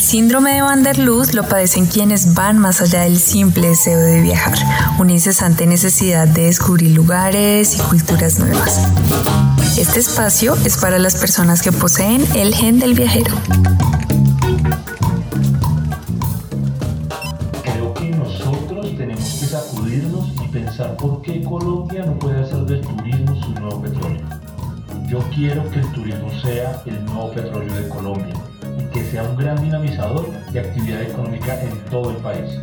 El síndrome de Van der Luz lo padecen quienes van más allá del simple deseo de viajar, una incesante necesidad de descubrir lugares y culturas nuevas. Este espacio es para las personas que poseen el gen del viajero. Creo que nosotros tenemos que sacudirnos y pensar por qué Colombia no puede hacer del turismo su nuevo petróleo. Yo quiero que el turismo sea el nuevo petróleo de Colombia que sea un gran dinamizador de actividad económica en todo el país.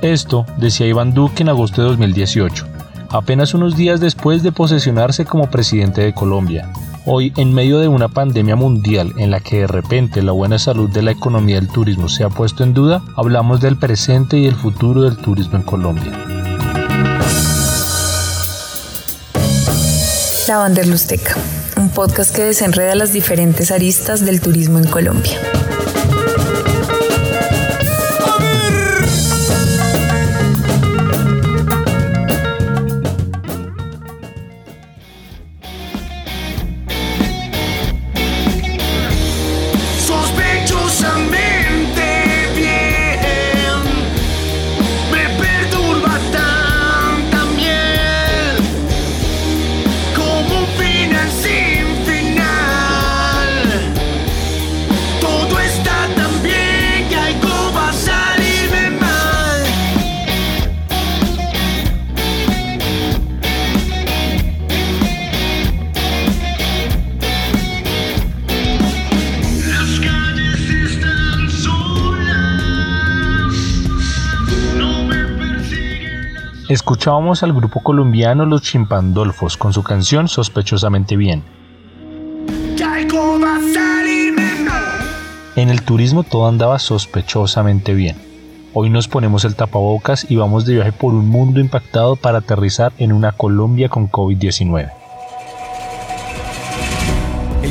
Esto decía Iván Duque en agosto de 2018, apenas unos días después de posesionarse como presidente de Colombia. Hoy, en medio de una pandemia mundial en la que de repente la buena salud de la economía del turismo se ha puesto en duda, hablamos del presente y el futuro del turismo en Colombia. La Vanderlusteca un podcast que desenreda las diferentes aristas del turismo en Colombia. Escuchábamos al grupo colombiano Los Chimpandolfos con su canción Sospechosamente Bien. En el turismo todo andaba sospechosamente bien. Hoy nos ponemos el tapabocas y vamos de viaje por un mundo impactado para aterrizar en una Colombia con COVID-19.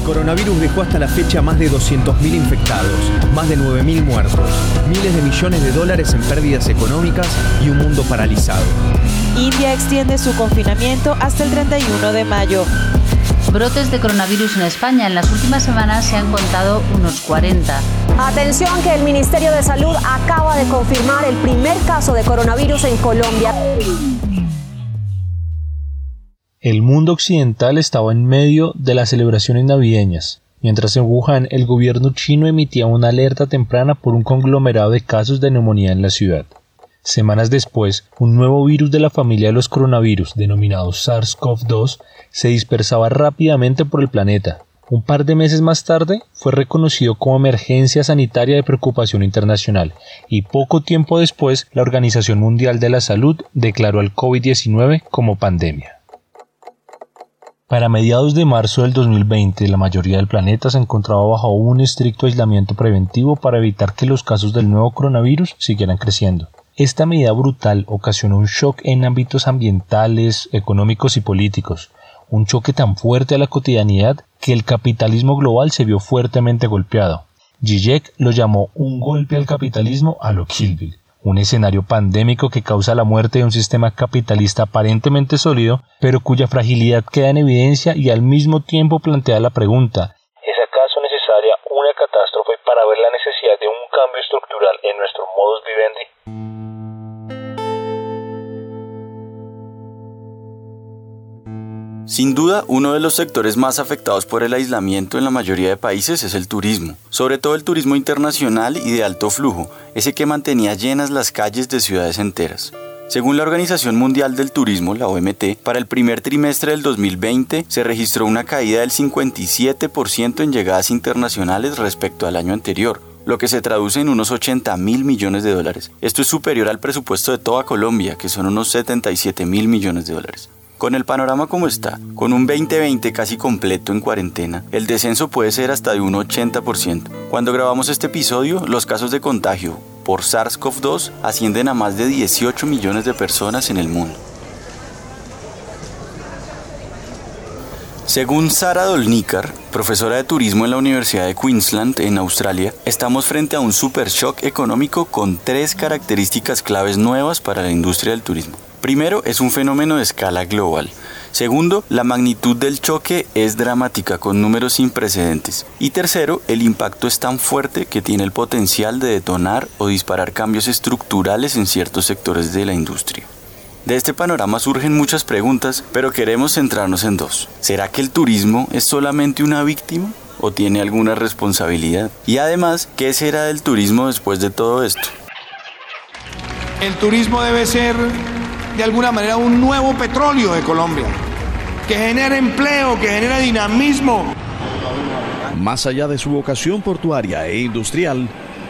El coronavirus dejó hasta la fecha más de 200.000 infectados, más de 9.000 muertos, miles de millones de dólares en pérdidas económicas y un mundo paralizado. India extiende su confinamiento hasta el 31 de mayo. Brotes de coronavirus en España. En las últimas semanas se han contado unos 40. Atención que el Ministerio de Salud acaba de confirmar el primer caso de coronavirus en Colombia. El mundo occidental estaba en medio de las celebraciones navideñas, mientras en Wuhan el gobierno chino emitía una alerta temprana por un conglomerado de casos de neumonía en la ciudad. Semanas después, un nuevo virus de la familia de los coronavirus, denominado SARS-CoV-2, se dispersaba rápidamente por el planeta. Un par de meses más tarde fue reconocido como emergencia sanitaria de preocupación internacional y poco tiempo después la Organización Mundial de la Salud declaró al COVID-19 como pandemia. Para mediados de marzo del 2020, la mayoría del planeta se encontraba bajo un estricto aislamiento preventivo para evitar que los casos del nuevo coronavirus siguieran creciendo. Esta medida brutal ocasionó un shock en ámbitos ambientales, económicos y políticos, un choque tan fuerte a la cotidianidad que el capitalismo global se vio fuertemente golpeado. Zizek lo llamó un golpe al capitalismo a lo Kill un escenario pandémico que causa la muerte de un sistema capitalista aparentemente sólido, pero cuya fragilidad queda en evidencia y al mismo tiempo plantea la pregunta ¿Es acaso necesaria una catástrofe para ver la necesidad de un cambio estructural en nuestro modus vivendi? Sin duda, uno de los sectores más afectados por el aislamiento en la mayoría de países es el turismo, sobre todo el turismo internacional y de alto flujo, ese que mantenía llenas las calles de ciudades enteras. Según la Organización Mundial del Turismo, la OMT, para el primer trimestre del 2020 se registró una caída del 57% en llegadas internacionales respecto al año anterior, lo que se traduce en unos 80 mil millones de dólares. Esto es superior al presupuesto de toda Colombia, que son unos 77 mil millones de dólares. Con el panorama como está, con un 2020 casi completo en cuarentena, el descenso puede ser hasta de un 80%. Cuando grabamos este episodio, los casos de contagio por SARS-CoV-2 ascienden a más de 18 millones de personas en el mundo. Según Sara Dolnikar, profesora de turismo en la Universidad de Queensland en Australia, estamos frente a un super shock económico con tres características claves nuevas para la industria del turismo. Primero, es un fenómeno de escala global. Segundo, la magnitud del choque es dramática con números sin precedentes. Y tercero, el impacto es tan fuerte que tiene el potencial de detonar o disparar cambios estructurales en ciertos sectores de la industria. De este panorama surgen muchas preguntas, pero queremos centrarnos en dos. ¿Será que el turismo es solamente una víctima o tiene alguna responsabilidad? Y además, ¿qué será del turismo después de todo esto? El turismo debe ser de alguna manera un nuevo petróleo de Colombia, que genere empleo, que genere dinamismo. Más allá de su vocación portuaria e industrial,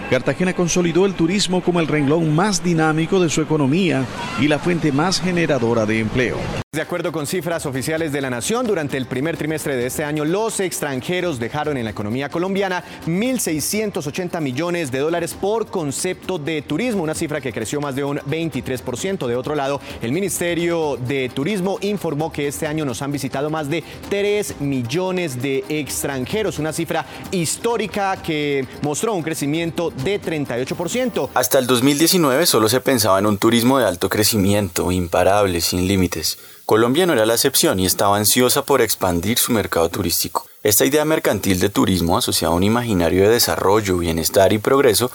Cartagena consolidó el turismo como el renglón más dinámico de su economía y la fuente más generadora de empleo. De acuerdo con cifras oficiales de la Nación, durante el primer trimestre de este año, los extranjeros dejaron en la economía colombiana 1.680 millones de dólares por concepto de turismo, una cifra que creció más de un 23%. De otro lado, el Ministerio de Turismo informó que este año nos han visitado más de 3 millones de extranjeros, una cifra histórica que mostró un crecimiento de 38%. Hasta el 2019 solo se pensaba en un turismo de alto crecimiento, imparable, sin límites. Colombia no era la excepción y estaba ansiosa por expandir su mercado turístico. Esta idea mercantil de turismo asociada a un imaginario de desarrollo, bienestar y progreso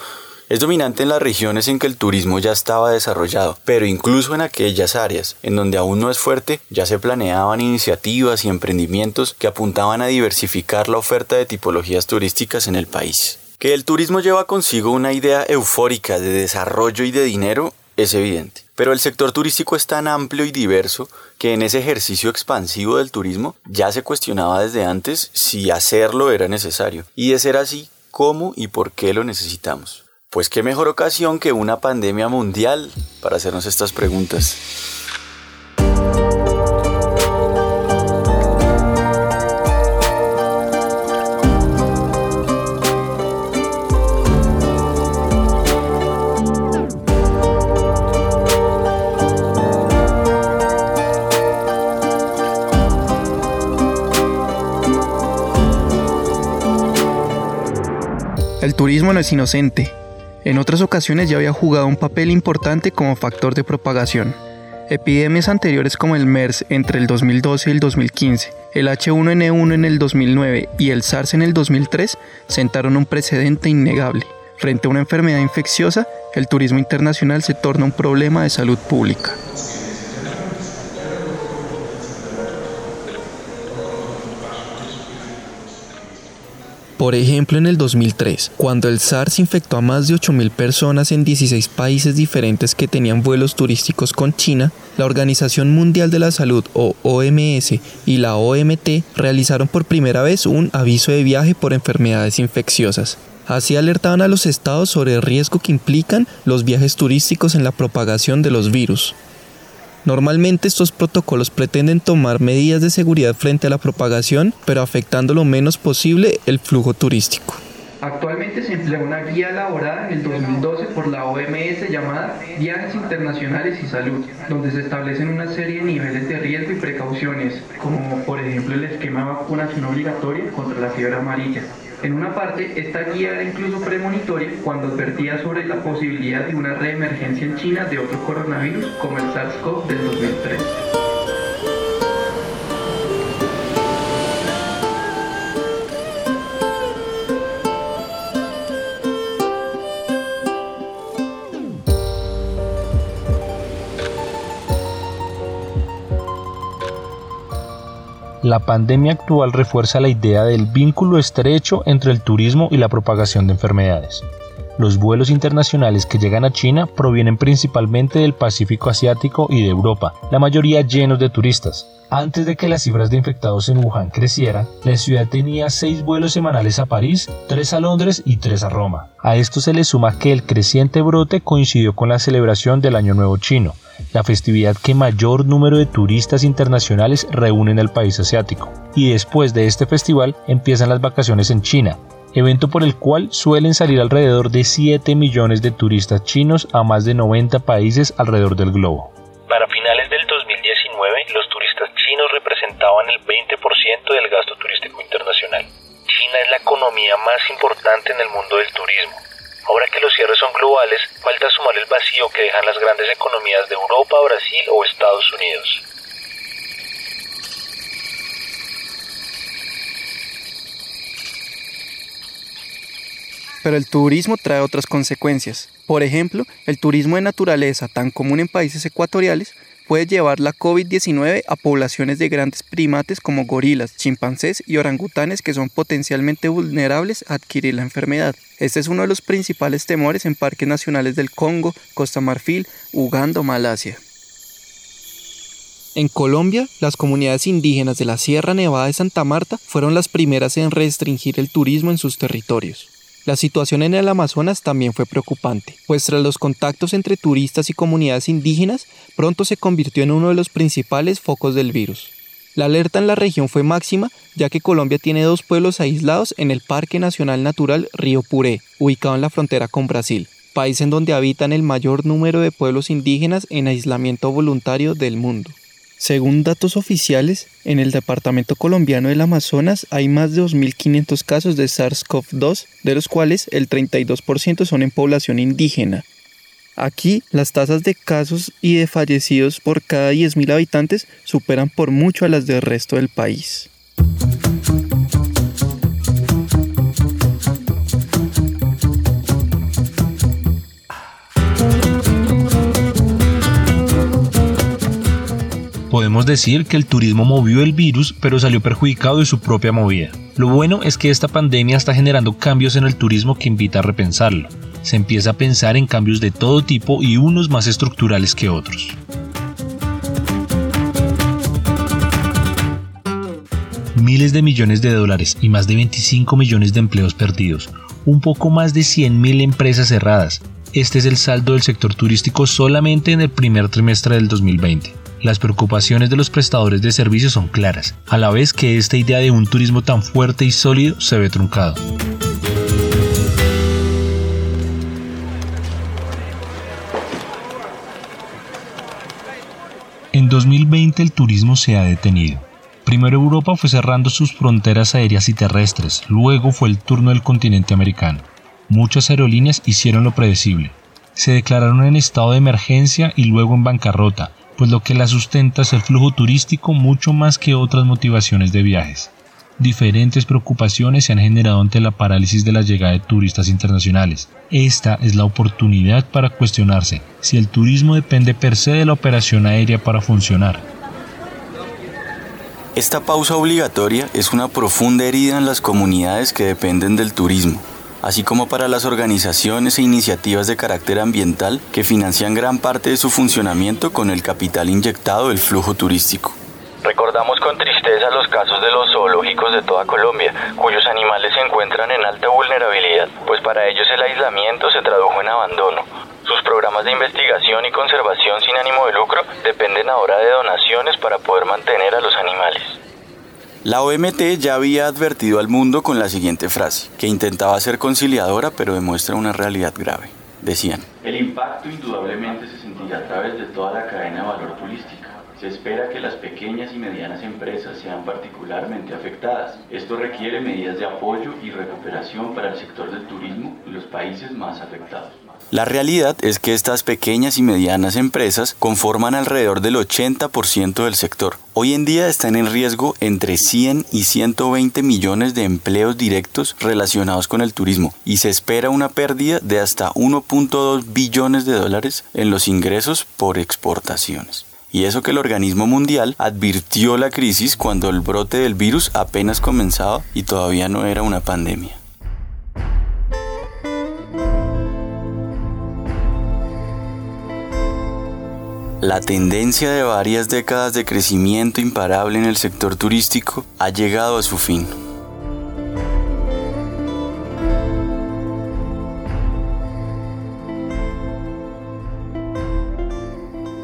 es dominante en las regiones en que el turismo ya estaba desarrollado, pero incluso en aquellas áreas en donde aún no es fuerte, ya se planeaban iniciativas y emprendimientos que apuntaban a diversificar la oferta de tipologías turísticas en el país. Que el turismo lleva consigo una idea eufórica de desarrollo y de dinero es evidente. Pero el sector turístico es tan amplio y diverso que en ese ejercicio expansivo del turismo ya se cuestionaba desde antes si hacerlo era necesario. Y de ser así, ¿cómo y por qué lo necesitamos? Pues qué mejor ocasión que una pandemia mundial para hacernos estas preguntas. El turismo no es inocente. En otras ocasiones ya había jugado un papel importante como factor de propagación. Epidemias anteriores como el MERS entre el 2012 y el 2015, el H1N1 en el 2009 y el SARS en el 2003 sentaron un precedente innegable. Frente a una enfermedad infecciosa, el turismo internacional se torna un problema de salud pública. Por ejemplo, en el 2003, cuando el SARS infectó a más de 8.000 personas en 16 países diferentes que tenían vuelos turísticos con China, la Organización Mundial de la Salud o OMS y la OMT realizaron por primera vez un aviso de viaje por enfermedades infecciosas. Así alertaban a los estados sobre el riesgo que implican los viajes turísticos en la propagación de los virus. Normalmente estos protocolos pretenden tomar medidas de seguridad frente a la propagación, pero afectando lo menos posible el flujo turístico. Actualmente se emplea una guía elaborada en el 2012 por la OMS llamada Viajes Internacionales y Salud, donde se establecen una serie de niveles de riesgo y precauciones, como por ejemplo el esquema de vacunación obligatoria contra la fiebre amarilla, en una parte, esta guía era incluso premonitoria cuando advertía sobre la posibilidad de una reemergencia en China de otro coronavirus como el SARS-CoV del 2003. La pandemia actual refuerza la idea del vínculo estrecho entre el turismo y la propagación de enfermedades. Los vuelos internacionales que llegan a China provienen principalmente del Pacífico Asiático y de Europa, la mayoría llenos de turistas. Antes de que las cifras de infectados en Wuhan crecieran, la ciudad tenía seis vuelos semanales a París, tres a Londres y tres a Roma. A esto se le suma que el creciente brote coincidió con la celebración del Año Nuevo Chino, la festividad que mayor número de turistas internacionales reúne en el país asiático. Y después de este festival empiezan las vacaciones en China, evento por el cual suelen salir alrededor de 7 millones de turistas chinos a más de 90 países alrededor del globo. Para finales del 2019, los turistas chinos representaban el 20% del gasto turístico internacional. China es la economía más importante en el mundo del turismo. Ahora que los cierres son globales, falta sumar el vacío que dejan las grandes economías de Europa, Brasil o Estados Unidos. Pero el turismo trae otras consecuencias. Por ejemplo, el turismo de naturaleza, tan común en países ecuatoriales, puede llevar la COVID-19 a poblaciones de grandes primates como gorilas, chimpancés y orangutanes que son potencialmente vulnerables a adquirir la enfermedad. Este es uno de los principales temores en parques nacionales del Congo, Costa Marfil, Uganda o Malasia. En Colombia, las comunidades indígenas de la Sierra Nevada de Santa Marta fueron las primeras en restringir el turismo en sus territorios. La situación en el Amazonas también fue preocupante, pues tras los contactos entre turistas y comunidades indígenas, pronto se convirtió en uno de los principales focos del virus. La alerta en la región fue máxima, ya que Colombia tiene dos pueblos aislados en el Parque Nacional Natural Río Puré, ubicado en la frontera con Brasil, país en donde habitan el mayor número de pueblos indígenas en aislamiento voluntario del mundo. Según datos oficiales, en el departamento colombiano del Amazonas hay más de 2.500 casos de SARS-CoV-2, de los cuales el 32% son en población indígena. Aquí, las tasas de casos y de fallecidos por cada 10.000 habitantes superan por mucho a las del resto del país. Podemos decir que el turismo movió el virus, pero salió perjudicado de su propia movida. Lo bueno es que esta pandemia está generando cambios en el turismo que invita a repensarlo. Se empieza a pensar en cambios de todo tipo y unos más estructurales que otros. Miles de millones de dólares y más de 25 millones de empleos perdidos, un poco más de 100.000 empresas cerradas. Este es el saldo del sector turístico solamente en el primer trimestre del 2020 las preocupaciones de los prestadores de servicios son claras, a la vez que esta idea de un turismo tan fuerte y sólido se ve truncado. En 2020 el turismo se ha detenido. Primero Europa fue cerrando sus fronteras aéreas y terrestres, luego fue el turno del continente americano. Muchas aerolíneas hicieron lo predecible. Se declararon en estado de emergencia y luego en bancarrota, pues lo que la sustenta es el flujo turístico mucho más que otras motivaciones de viajes. Diferentes preocupaciones se han generado ante la parálisis de la llegada de turistas internacionales. Esta es la oportunidad para cuestionarse si el turismo depende per se de la operación aérea para funcionar. Esta pausa obligatoria es una profunda herida en las comunidades que dependen del turismo así como para las organizaciones e iniciativas de carácter ambiental que financian gran parte de su funcionamiento con el capital inyectado del flujo turístico. Recordamos con tristeza los casos de los zoológicos de toda Colombia, cuyos animales se encuentran en alta vulnerabilidad, pues para ellos el aislamiento se tradujo en abandono. Sus programas de investigación y conservación sin ánimo de lucro dependen ahora de donaciones para poder mantener a los animales. La OMT ya había advertido al mundo con la siguiente frase, que intentaba ser conciliadora pero demuestra una realidad grave. Decían, el impacto indudablemente se sentirá a través de toda la cadena de valor turística. Se espera que las pequeñas y medianas empresas sean particularmente afectadas. Esto requiere medidas de apoyo y recuperación para el sector del turismo y los países más afectados. La realidad es que estas pequeñas y medianas empresas conforman alrededor del 80% del sector. Hoy en día están en riesgo entre 100 y 120 millones de empleos directos relacionados con el turismo y se espera una pérdida de hasta 1.2 billones de dólares en los ingresos por exportaciones. Y eso que el organismo mundial advirtió la crisis cuando el brote del virus apenas comenzaba y todavía no era una pandemia. La tendencia de varias décadas de crecimiento imparable en el sector turístico ha llegado a su fin.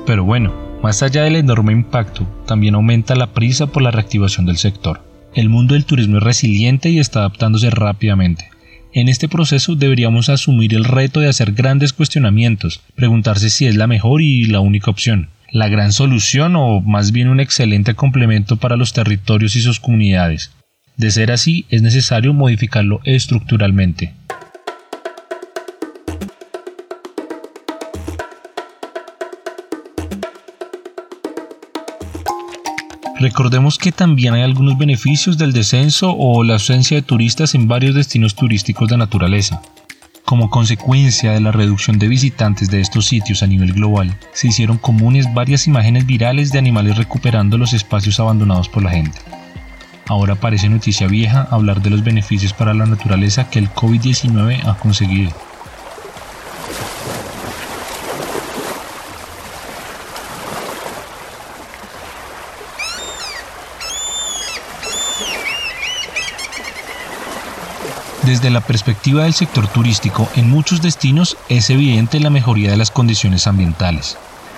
Pero bueno, más allá del enorme impacto, también aumenta la prisa por la reactivación del sector. El mundo del turismo es resiliente y está adaptándose rápidamente. En este proceso deberíamos asumir el reto de hacer grandes cuestionamientos, preguntarse si es la mejor y la única opción. la gran solución o más bien un excelente complemento para los territorios y sus comunidades. De ser así, es necesario modificarlo estructuralmente. Recordemos que también hay algunos beneficios del descenso o la ausencia de turistas en varios destinos turísticos de naturaleza. Como consecuencia de la reducción de visitantes de estos sitios a nivel global, se hicieron comunes varias imágenes virales de animales recuperando los espacios abandonados por la gente. Ahora parece noticia vieja hablar de los beneficios para la naturaleza que el COVID-19 ha conseguido. Desde la perspectiva del sector turístico, en muchos destinos es evidente la mejoría de las condiciones ambientales.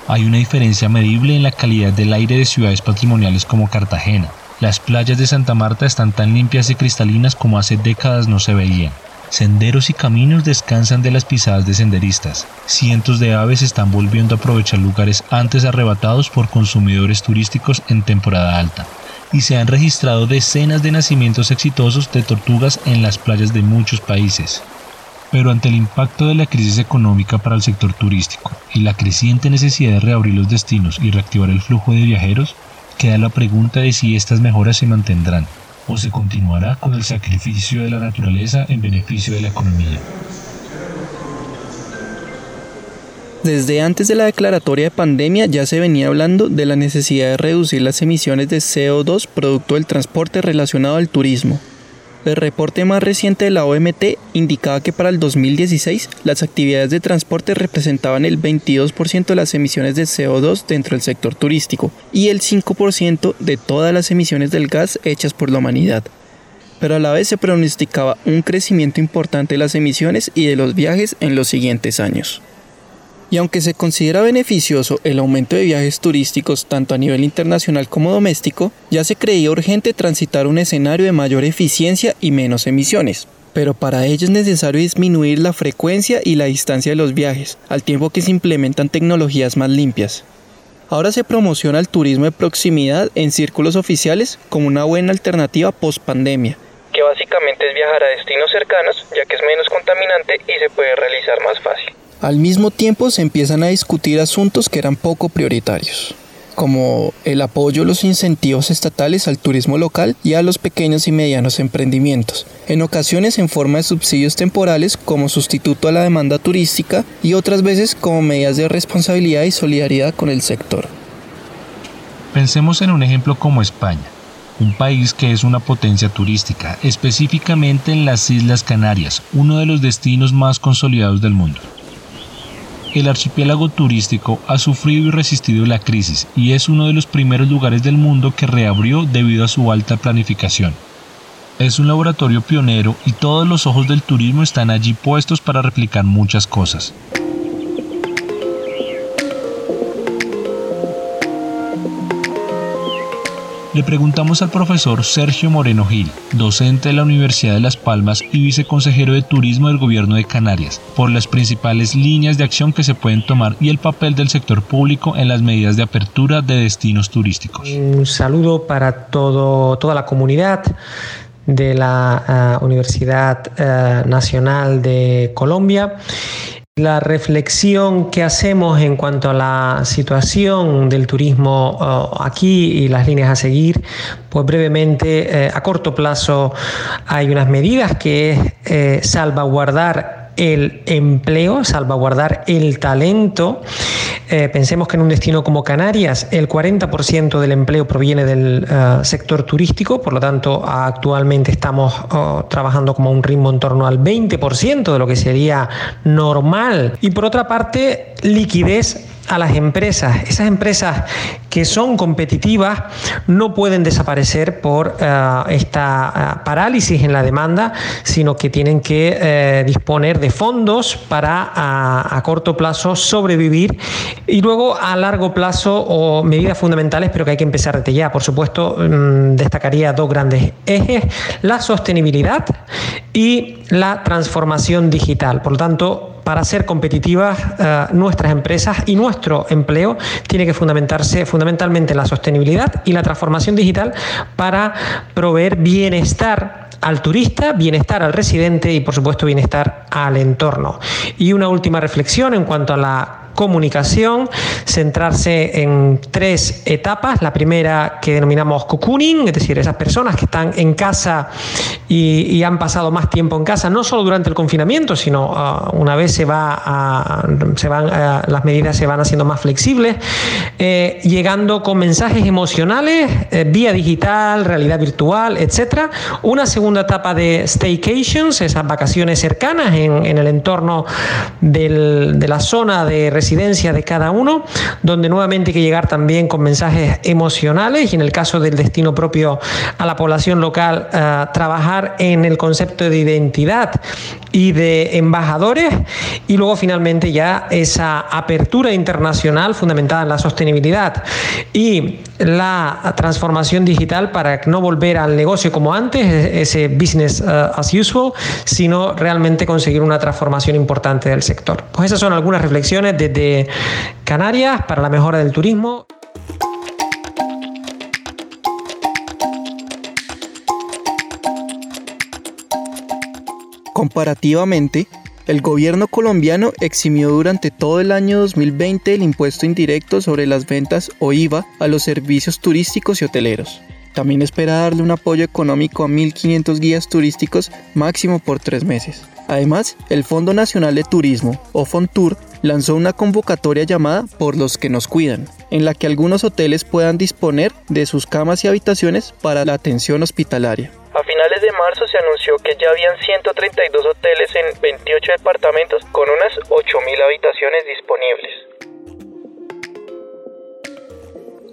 Hay una diferencia medible en la calidad del aire de ciudades patrimoniales como Cartagena. Las playas de Santa Marta están tan limpias y cristalinas como hace décadas no se veían. Senderos y caminos descansan de las pisadas de senderistas. Cientos de aves están volviendo a aprovechar lugares antes arrebatados por consumidores turísticos en temporada alta y se han registrado decenas de nacimientos exitosos de tortugas en las playas de muchos países. Pero ante el impacto de la crisis económica para el sector turístico y la creciente necesidad de reabrir los destinos y reactivar el flujo de viajeros, queda la pregunta de si estas mejoras se mantendrán o se continuará con el sacrificio de la naturaleza en beneficio de la economía. Desde antes de la declaratoria de pandemia ya se venía hablando de la necesidad de reducir las emisiones de CO2 producto del transporte relacionado al turismo. El reporte más reciente de la OMT indicaba que para el 2016 las actividades de transporte representaban el 22% de las emisiones de CO2 dentro del sector turístico y el 5% de todas las emisiones del gas hechas por la humanidad. Pero a la vez se pronosticaba un crecimiento importante de las emisiones y de los viajes en los siguientes años. Y aunque se considera beneficioso el aumento de viajes turísticos tanto a nivel internacional como doméstico, ya se creía urgente transitar un escenario de mayor eficiencia y menos emisiones. Pero para ello es necesario disminuir la frecuencia y la distancia de los viajes, al tiempo que se implementan tecnologías más limpias. Ahora se promociona el turismo de proximidad en círculos oficiales como una buena alternativa post pandemia, que básicamente es viajar a destinos cercanos, ya que es menos contaminante y se puede realizar más fácil. Al mismo tiempo se empiezan a discutir asuntos que eran poco prioritarios, como el apoyo a los incentivos estatales al turismo local y a los pequeños y medianos emprendimientos, en ocasiones en forma de subsidios temporales como sustituto a la demanda turística y otras veces como medidas de responsabilidad y solidaridad con el sector. Pensemos en un ejemplo como España, un país que es una potencia turística, específicamente en las Islas Canarias, uno de los destinos más consolidados del mundo. El archipiélago turístico ha sufrido y resistido la crisis y es uno de los primeros lugares del mundo que reabrió debido a su alta planificación. Es un laboratorio pionero y todos los ojos del turismo están allí puestos para replicar muchas cosas. Le preguntamos al profesor Sergio Moreno Gil, docente de la Universidad de Las Palmas y viceconsejero de Turismo del Gobierno de Canarias, por las principales líneas de acción que se pueden tomar y el papel del sector público en las medidas de apertura de destinos turísticos. Un saludo para todo, toda la comunidad de la uh, Universidad uh, Nacional de Colombia la reflexión que hacemos en cuanto a la situación del turismo uh, aquí y las líneas a seguir, pues brevemente, eh, a corto plazo hay unas medidas que es eh, salvaguardar el empleo, salvaguardar el talento. Eh, pensemos que en un destino como Canarias el 40% del empleo proviene del eh, sector turístico, por lo tanto actualmente estamos oh, trabajando como un ritmo en torno al 20% de lo que sería normal. Y por otra parte, liquidez a las empresas. Esas empresas que son competitivas no pueden desaparecer por uh, esta uh, parálisis en la demanda, sino que tienen que uh, disponer de fondos para a corto plazo sobrevivir y luego a largo plazo o medidas fundamentales, pero que hay que empezar desde ya. Por supuesto, um, destacaría dos grandes ejes, la sostenibilidad y la transformación digital. Por lo tanto, para ser competitivas eh, nuestras empresas y nuestro empleo tiene que fundamentarse fundamentalmente en la sostenibilidad y la transformación digital para proveer bienestar al turista, bienestar al residente y por supuesto bienestar al entorno. Y una última reflexión en cuanto a la comunicación, centrarse en tres etapas. La primera que denominamos cocooning, es decir, esas personas que están en casa y, han pasado más tiempo en casa, no solo durante el confinamiento, sino uh, una vez se, va a, se van, uh, las medidas se van haciendo más flexibles, eh, llegando con mensajes emocionales, eh, vía digital, realidad virtual, etcétera. Una segunda etapa de staycations, esas vacaciones cercanas en, el entorno de la zona de residencia de cada uno, donde nuevamente hay que llegar también con mensajes emocionales y en el caso del destino propio a la población local, uh, trabajar en el concepto de identidad y de embajadores y luego finalmente ya esa apertura internacional fundamentada en la sostenibilidad y la transformación digital para no volver al negocio como antes, ese business uh, as usual, sino realmente conseguir una transformación importante del sector. Pues esas son algunas reflexiones desde Canarias para la mejora del turismo. Comparativamente, el gobierno colombiano eximió durante todo el año 2020 el impuesto indirecto sobre las ventas o IVA a los servicios turísticos y hoteleros. También espera darle un apoyo económico a 1.500 guías turísticos máximo por tres meses. Además, el Fondo Nacional de Turismo, o FONTUR, lanzó una convocatoria llamada Por los que nos cuidan, en la que algunos hoteles puedan disponer de sus camas y habitaciones para la atención hospitalaria. A finales de marzo se anunció que ya habían 132 hoteles en 28 departamentos con unas 8.000 habitaciones disponibles.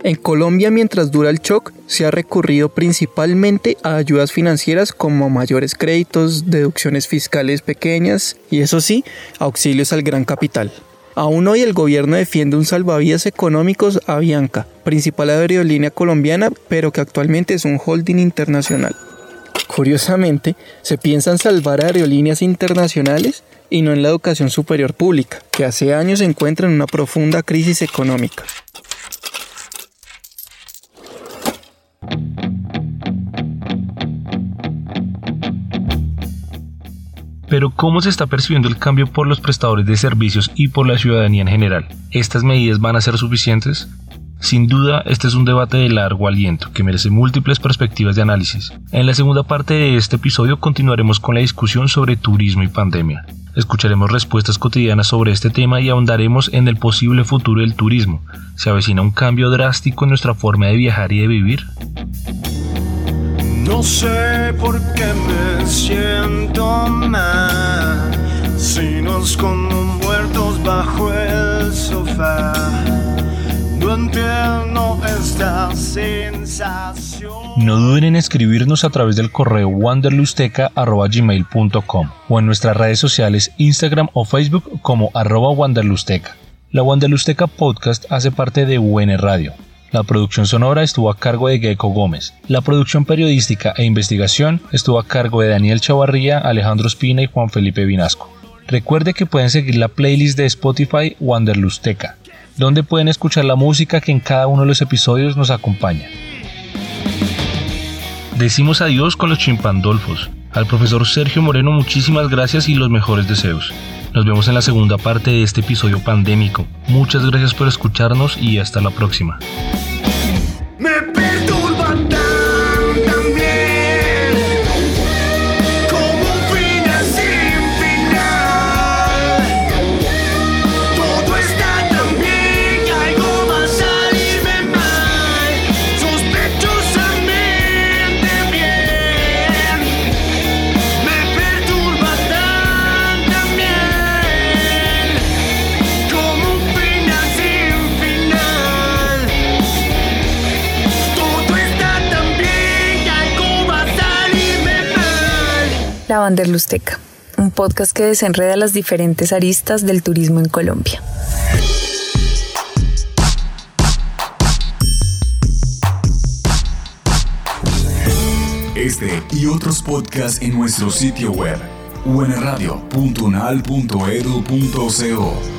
En Colombia, mientras dura el shock, se ha recurrido principalmente a ayudas financieras como mayores créditos, deducciones fiscales pequeñas y eso sí, auxilios al gran capital. Aún hoy el gobierno defiende un salvavidas económicos a Bianca, principal aerolínea colombiana, pero que actualmente es un holding internacional. Curiosamente, se piensan salvar aerolíneas internacionales y no en la educación superior pública, que hace años se encuentra en una profunda crisis económica. Pero ¿cómo se está percibiendo el cambio por los prestadores de servicios y por la ciudadanía en general? ¿Estas medidas van a ser suficientes? Sin duda, este es un debate de largo aliento que merece múltiples perspectivas de análisis. En la segunda parte de este episodio continuaremos con la discusión sobre turismo y pandemia. Escucharemos respuestas cotidianas sobre este tema y ahondaremos en el posible futuro del turismo. ¿Se avecina un cambio drástico en nuestra forma de viajar y de vivir? No sé por qué me siento mal si nos muertos bajo el sofá. No entiendo esta sensación. No duden en escribirnos a través del correo wanderlusteca.gmail.com o en nuestras redes sociales Instagram o Facebook como arroba wanderlusteca. La Wanderlusteca Podcast hace parte de UN Radio. La producción sonora estuvo a cargo de Gecko Gómez. La producción periodística e investigación estuvo a cargo de Daniel Chavarría, Alejandro Espina y Juan Felipe Vinasco. Recuerde que pueden seguir la playlist de Spotify Wanderlusteca, donde pueden escuchar la música que en cada uno de los episodios nos acompaña. Decimos adiós con los chimpandolfos. Al profesor Sergio Moreno muchísimas gracias y los mejores deseos. Nos vemos en la segunda parte de este episodio pandémico. Muchas gracias por escucharnos y hasta la próxima. La Wanderlusteca, un podcast que desenreda las diferentes aristas del turismo en Colombia. Este y otros podcasts en nuestro sitio web unradio.unal.edu.co.